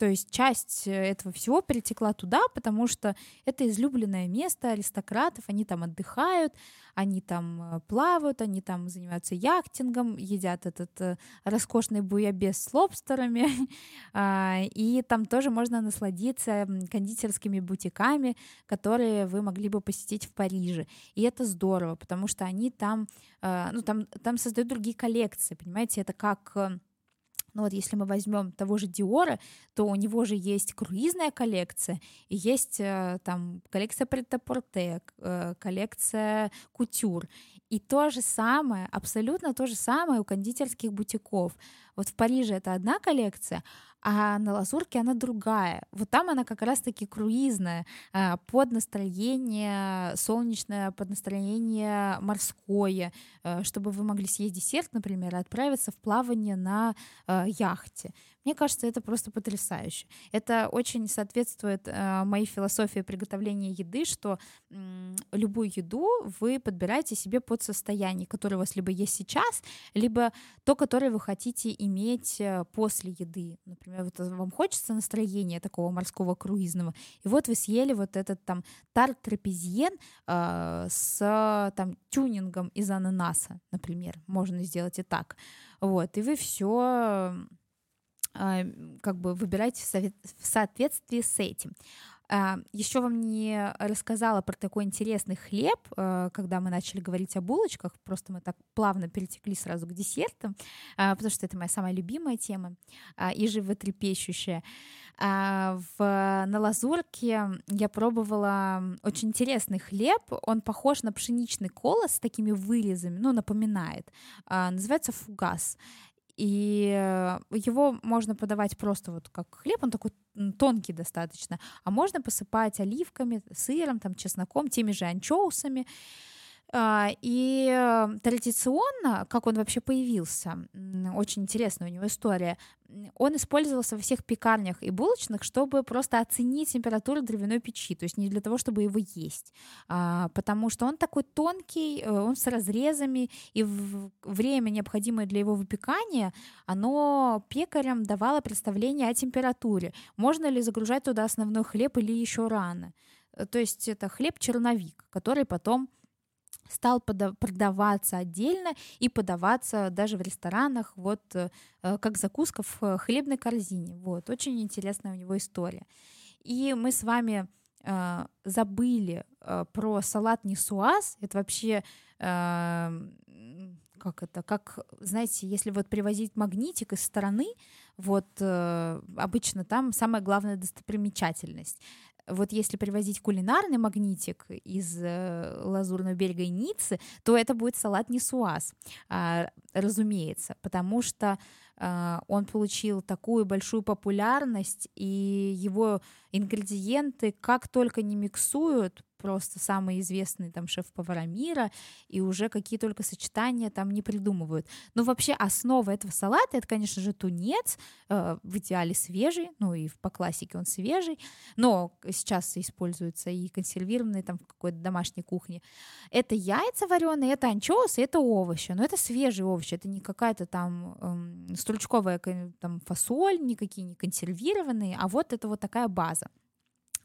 [SPEAKER 1] то есть часть э, этого всего перетекла туда, потому что это излюбленное место аристократов, они там отдыхают, они там э, плавают, они там занимаются яхтингом, едят этот э, роскошный буябес с лобстерами, а, и там тоже можно насладиться кондитерскими бутиками, которые вы могли бы посетить в Париже. И это здорово, потому что они там, ну, там, там создают другие коллекции, понимаете, это как ну вот если мы возьмем того же Диора, то у него же есть круизная коллекция, и есть э, там коллекция Претапорте, э, коллекция Кутюр. И то же самое, абсолютно то же самое у кондитерских бутиков. Вот в Париже это одна коллекция, а на Лазурке она другая. Вот там она как раз-таки круизная, а, под настроение солнечное, под настроение морское, э, чтобы вы могли съесть десерт, например, и отправиться в плавание на э, яхте. Мне кажется, это просто потрясающе. Это очень соответствует э, моей философии приготовления еды, что любую еду вы подбираете себе под состояние, которое у вас либо есть сейчас, либо то, которое вы хотите иметь после еды. Например, вот вам хочется настроения такого морского круизного, и вот вы съели вот этот там тарт трапезиен э, с там тюнингом из ананаса, например, можно сделать и так. Вот, и вы все а, как бы выбирайте в соответствии с этим. А, Еще вам не рассказала про такой интересный хлеб, э, когда мы начали говорить о булочках, просто мы так плавно перетекли сразу к десертам, а, потому что это моя самая любимая тема а, и животрепещущая. В, на лазурке я пробовала очень интересный хлеб, он похож на пшеничный колос с такими вырезами, ну, напоминает, называется фугас и э, его можно подавать просто вот как хлеб, он такой тонкий достаточно, а можно посыпать оливками, сыром, там, чесноком, теми же анчоусами. А, и э, традиционно, как он вообще появился, очень интересная у него история, он использовался во всех пекарнях и булочных, чтобы просто оценить температуру дровяной печи, то есть не для того, чтобы его есть, а, потому что он такой тонкий, э, он с разрезами, и время, необходимое для его выпекания, оно пекарям давало представление о температуре. Можно ли загружать туда основной хлеб или еще рано? Э, то есть это хлеб-черновик, который потом стал продаваться отдельно и подаваться даже в ресторанах, вот э, э, как закуска в э, хлебной корзине. Вот, очень интересная у него история. И мы с вами э, забыли э, про салат нисуаз. Это вообще э, как это, как, знаете, если вот привозить магнитик из стороны, вот э, обычно там самая главная достопримечательность вот если привозить кулинарный магнитик из э, Лазурного берега и Ниццы, то это будет салат нисуаз, э, разумеется, потому что э, он получил такую большую популярность, и его ингредиенты как только не миксуют, просто самые известные там шеф-повара мира, и уже какие только сочетания там не придумывают. Но вообще основа этого салата, это, конечно же, тунец, э, в идеале свежий, ну и по классике он свежий, но сейчас используется и консервированный там в какой-то домашней кухне. Это яйца вареные, это анчоусы, это овощи, но это свежие овощи, это не какая-то там эм, стручковая там фасоль, никакие не консервированные, а вот это вот такая база.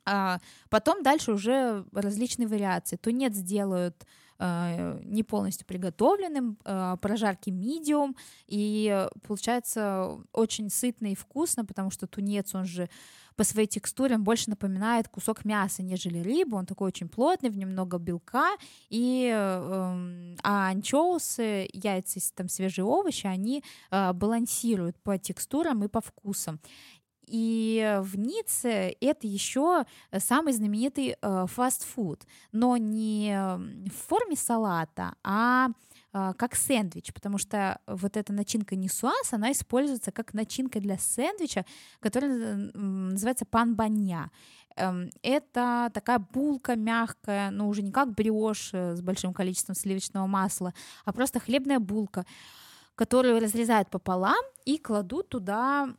[SPEAKER 1] А потом дальше уже различные вариации. Тунец делают э, не полностью приготовленным, э, прожарки медиум, и получается очень сытно и вкусно, потому что тунец, он же по своей текстуре он больше напоминает кусок мяса, нежели рыбу, он такой очень плотный, в нем много белка, и э, а анчоусы, яйца, там свежие овощи, они э, балансируют по текстурам и по вкусам. И в Ницце это еще самый знаменитый э, фастфуд, но не в форме салата, а э, как сэндвич, потому что вот эта начинка нисуаз, она используется как начинка для сэндвича, которая называется панбанья. Эм, это такая булка мягкая, но уже не как бриош э, с большим количеством сливочного масла, а просто хлебная булка, которую разрезают пополам и кладут туда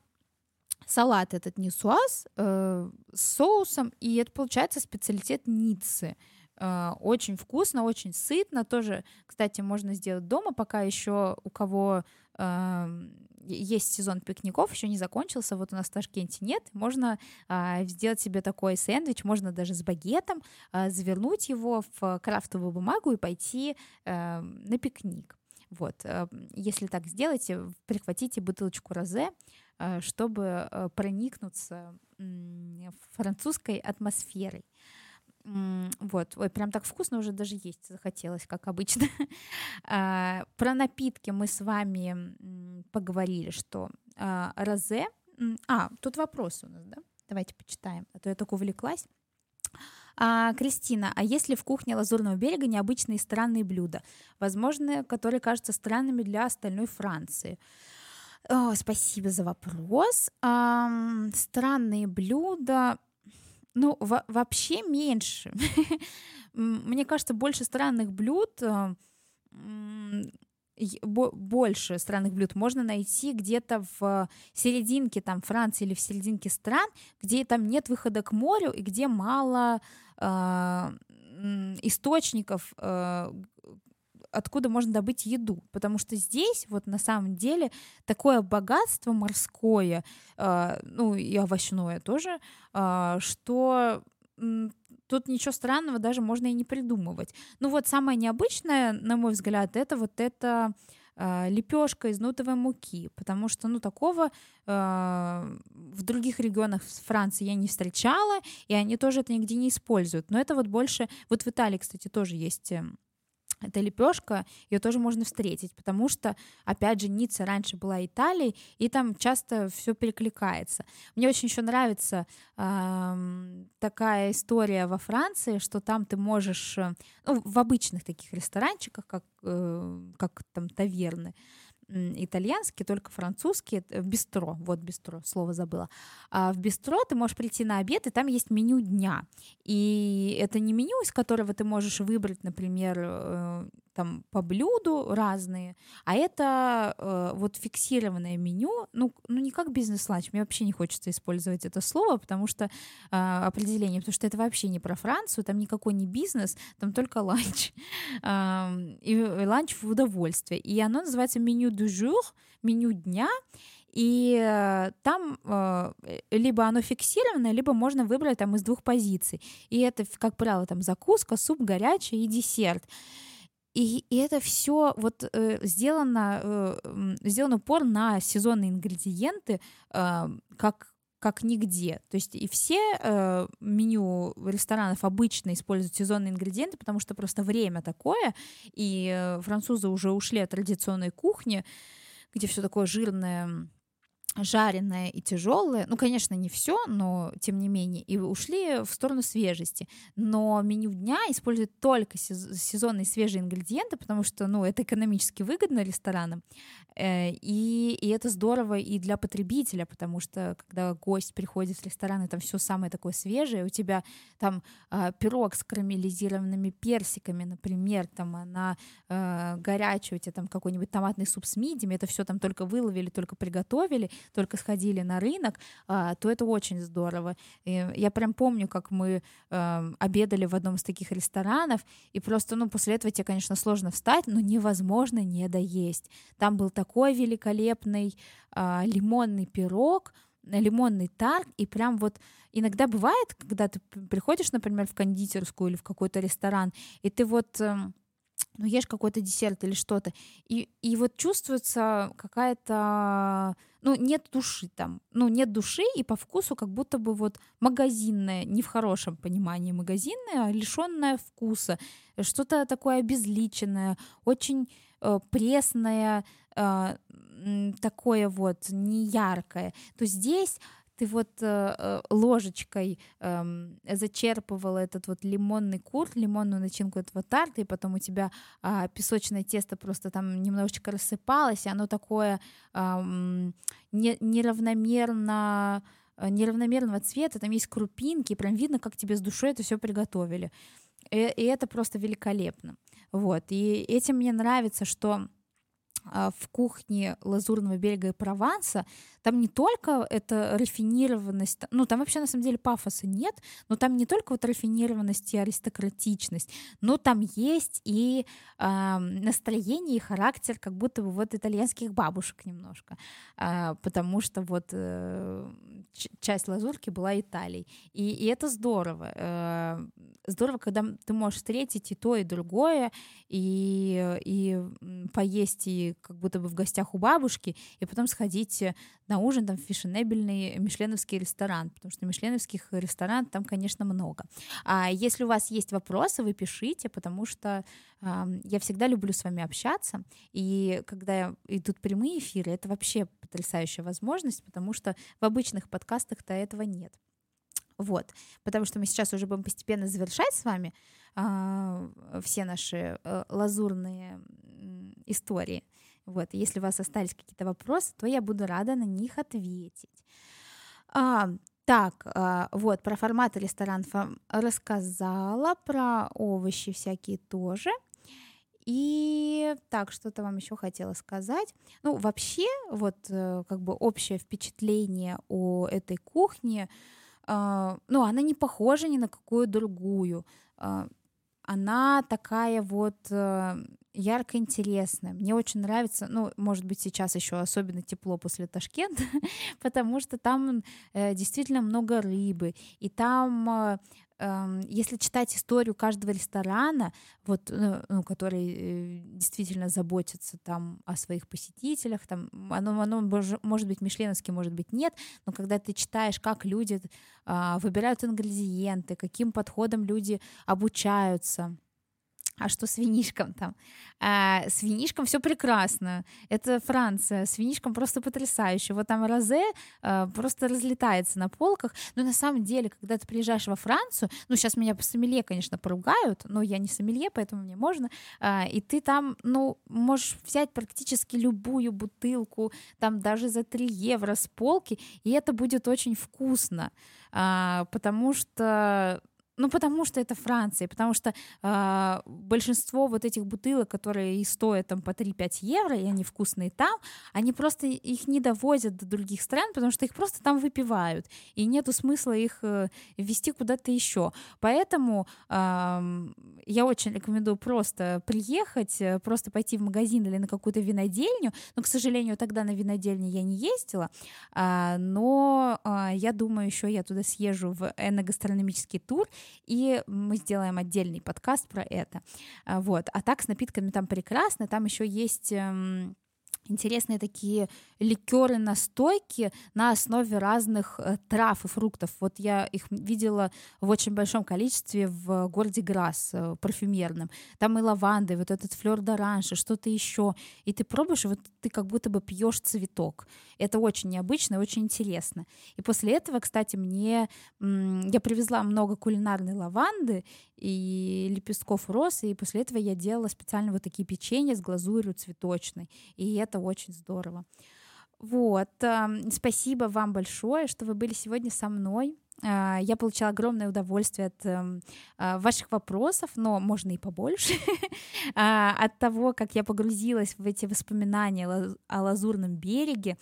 [SPEAKER 1] салат этот нисуаз э, с соусом, и это получается специалитет Ниццы. Э, очень вкусно, очень сытно. Тоже, кстати, можно сделать дома, пока еще у кого э, есть сезон пикников, еще не закончился, вот у нас в Ташкенте нет, можно э, сделать себе такой сэндвич, можно даже с багетом, э, завернуть его в крафтовую бумагу и пойти э, на пикник. Вот, э, если так сделаете, прихватите бутылочку розе, Э, чтобы э, проникнуться французской атмосферой. Вот, ой, прям так вкусно уже даже есть захотелось, как обычно. Про напитки мы с вами поговорили, что розе... А, тут вопрос у нас, да? Давайте почитаем, а то я только увлеклась. А, Кристина, а есть ли в кухне Лазурного берега необычные странные блюда, возможно, которые кажутся странными для остальной Франции? О, спасибо за вопрос. Эм, странные блюда. Ну, во- вообще меньше. Мне кажется, больше странных блюд, э, больше странных блюд можно найти где-то в серединке там Франции или в серединке стран, где там нет выхода к морю и где мало э, источников, э, откуда можно добыть еду, потому что здесь вот на самом деле такое богатство морское, э, ну и овощное тоже, э, что тут ничего странного даже можно и не придумывать. Ну вот самое необычное, на мой взгляд, это вот это э, лепешка из нутовой муки, потому что, ну, такого э, в других регионах Франции я не встречала, и они тоже это нигде не используют. Но это вот больше... Вот в Италии, кстати, тоже есть эм, эта лепешка, ее тоже можно встретить, потому что, опять же, Ницца раньше была Италией, и там часто все перекликается. Мне очень еще нравится э, такая история во Франции, что там ты можешь, э, ну, в обычных таких ресторанчиках, как, э, как там таверны, итальянский, только французский, бистро, вот бистро, слово забыла. А в бистро ты можешь прийти на обед, и там есть меню дня. И это не меню, из которого ты можешь выбрать, например, э, там по блюду разные, а это э, вот фиксированное меню, ну, ну не как бизнес-ланч, мне вообще не хочется использовать это слово, потому что э, определение, потому что это вообще не про Францию, там никакой не бизнес, там только ланч, э, и ланч в удовольствие, и оно называется menu du jour, меню дня, и э, там э, либо оно фиксированное, либо можно выбрать там из двух позиций. И это, как правило, там закуска, суп горячий и десерт. И, и это все вот э, сделано, э, сделан упор на сезонные ингредиенты, э, как как нигде. То есть и все э, меню ресторанов обычно используют сезонные ингредиенты, потому что просто время такое, и э, французы уже ушли от традиционной кухни, где все такое жирное, жареное и тяжелое. Ну, конечно, не все, но тем не менее. И ушли в сторону свежести. Но меню дня использует только сезонные свежие ингредиенты, потому что, ну, это экономически выгодно ресторанам. Э, и, и это здорово и для потребителя, потому что когда гость приходит в ресторан, и там все самое такое свежее, у тебя там э, пирог с карамелизированными персиками, например, там на э, горячий у тебя там какой-нибудь томатный суп с мидиями, это все там только выловили, только приготовили, только сходили на рынок, э, то это очень здорово. И я прям помню, как мы э, обедали в одном из таких ресторанов, и просто, ну, после этого тебе, конечно, сложно встать, но невозможно не доесть. Там был такой великолепный а, лимонный пирог, лимонный тарт, и прям вот иногда бывает, когда ты приходишь, например, в кондитерскую или в какой-то ресторан, и ты вот эм, ну, ешь какой-то десерт или что-то, и, и вот чувствуется какая-то, ну, нет души там, ну, нет души, и по вкусу как будто бы вот магазинное, не в хорошем понимании магазинное, а лишенное вкуса, что-то такое обезличенное, очень э, пресное, э, такое вот неяркое, то здесь ты вот э, э ложечкой э, зачерпывала этот вот лимонный курт, лимонную начинку этого тарта, и потом у тебя э, песочное тесто просто там немножечко рассыпалось, и оно такое э, не, неравномерно э, неравномерного цвета, там есть крупинки, прям видно, как тебе с душой это все приготовили. И, и это просто великолепно. Вот. И этим мне нравится, что в кухне Лазурного берега и Прованса, там не только это рафинированность, ну там вообще на самом деле пафоса нет, но там не только вот рафинированность и аристократичность, но там есть и э, настроение и характер как будто бы вот итальянских бабушек немножко, э, потому что вот э, часть лазурки была Италией, и, и это здорово, э, здорово, когда ты можешь встретить и то, и другое, и, и поесть и как будто бы в гостях у бабушки, и потом сходить на ужин там, в фешенебельный мишленовский ресторан, потому что мишленовских ресторанов там, конечно, много. А если у вас есть вопросы, вы пишите, потому что э, я всегда люблю с вами общаться, и когда идут прямые эфиры, это вообще потрясающая возможность, потому что в обычных подкастах-то этого нет. Вот, потому что мы сейчас уже будем постепенно завершать с вами э, все наши э, лазурные истории. Вот, если у вас остались какие-то вопросы, то я буду рада на них ответить. А, так, а, вот, про формат ресторанов рассказала, про овощи всякие тоже. И так, что-то вам еще хотела сказать. Ну, вообще, вот, э, как бы общее впечатление о этой кухне, а, ну, она не похожа ни на какую другую. Она такая вот э, ярко интересное. Мне очень нравится, ну, может быть, сейчас еще особенно тепло после Ташкента, потому что там э, действительно много рыбы, и там э, эм, если читать историю каждого ресторана, вот, ну, ну который э, действительно заботится там о своих посетителях, там, оно, оно может быть мишленовским, может быть нет, но когда ты читаешь, как люди а, выбирают ингредиенты, каким подходом люди обучаются, а что с винишком там? А, с винишком все прекрасно. Это Франция. С винишком просто потрясающе. Вот там розе а, просто разлетается на полках. Но на самом деле, когда ты приезжаешь во Францию, ну, сейчас меня по сомелье, конечно, поругают, но я не сомелье, поэтому мне можно. А, и ты там, ну, можешь взять практически любую бутылку, там даже за 3 евро с полки, и это будет очень вкусно. А, потому что ну, потому что это Франция, потому что э, большинство вот этих бутылок, которые и стоят там по 3-5 евро, и они вкусные там, они просто их не довозят до других стран, потому что их просто там выпивают, и нету смысла их э, везти куда-то еще. Поэтому э, я очень рекомендую просто приехать, э, просто пойти в магазин или на какую-то винодельню, но, к сожалению, тогда на винодельне я не ездила, э, но э, я думаю, еще я туда съезжу в эногастрономический тур, и мы сделаем отдельный подкаст про это. А, вот. А так с напитками там прекрасно, там еще есть эм, интересные такие ликеры настойки на основе разных э, трав и фруктов. Вот я их видела в очень большом количестве в городе Грасс э, парфюмерном. Там и лаванда, и вот этот флер д'оранж, что-то еще. И ты пробуешь, и вот ты как будто бы пьешь цветок. Это очень необычно очень интересно. И после этого, кстати, мне я привезла много кулинарной лаванды и лепестков роз, и после этого я делала специально вот такие печенья с глазурью цветочной. И это очень здорово. Вот, спасибо вам большое, что вы были сегодня со мной. А, я получала огромное удовольствие от эм, а, ваших вопросов, но можно и побольше, а, от того, как я погрузилась в эти воспоминания о Лазурном береге,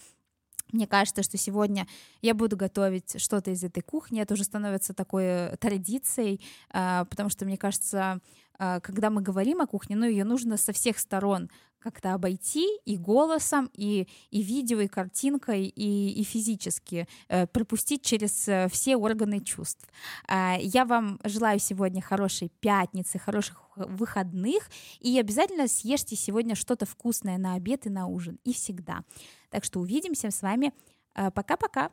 [SPEAKER 1] мне кажется, что сегодня я буду готовить что-то из этой кухни. Это уже становится такой э, традицией, потому что, мне кажется, когда мы говорим о кухне, ну, ее нужно со всех сторон как-то обойти и голосом, и, и видео, и картинкой, и, и физически э, пропустить через э, все органы чувств. Э, я вам желаю сегодня хорошей пятницы, хороших выходных, и обязательно съешьте сегодня что-то вкусное на обед и на ужин, и всегда. Так что увидимся с вами. Э, пока-пока.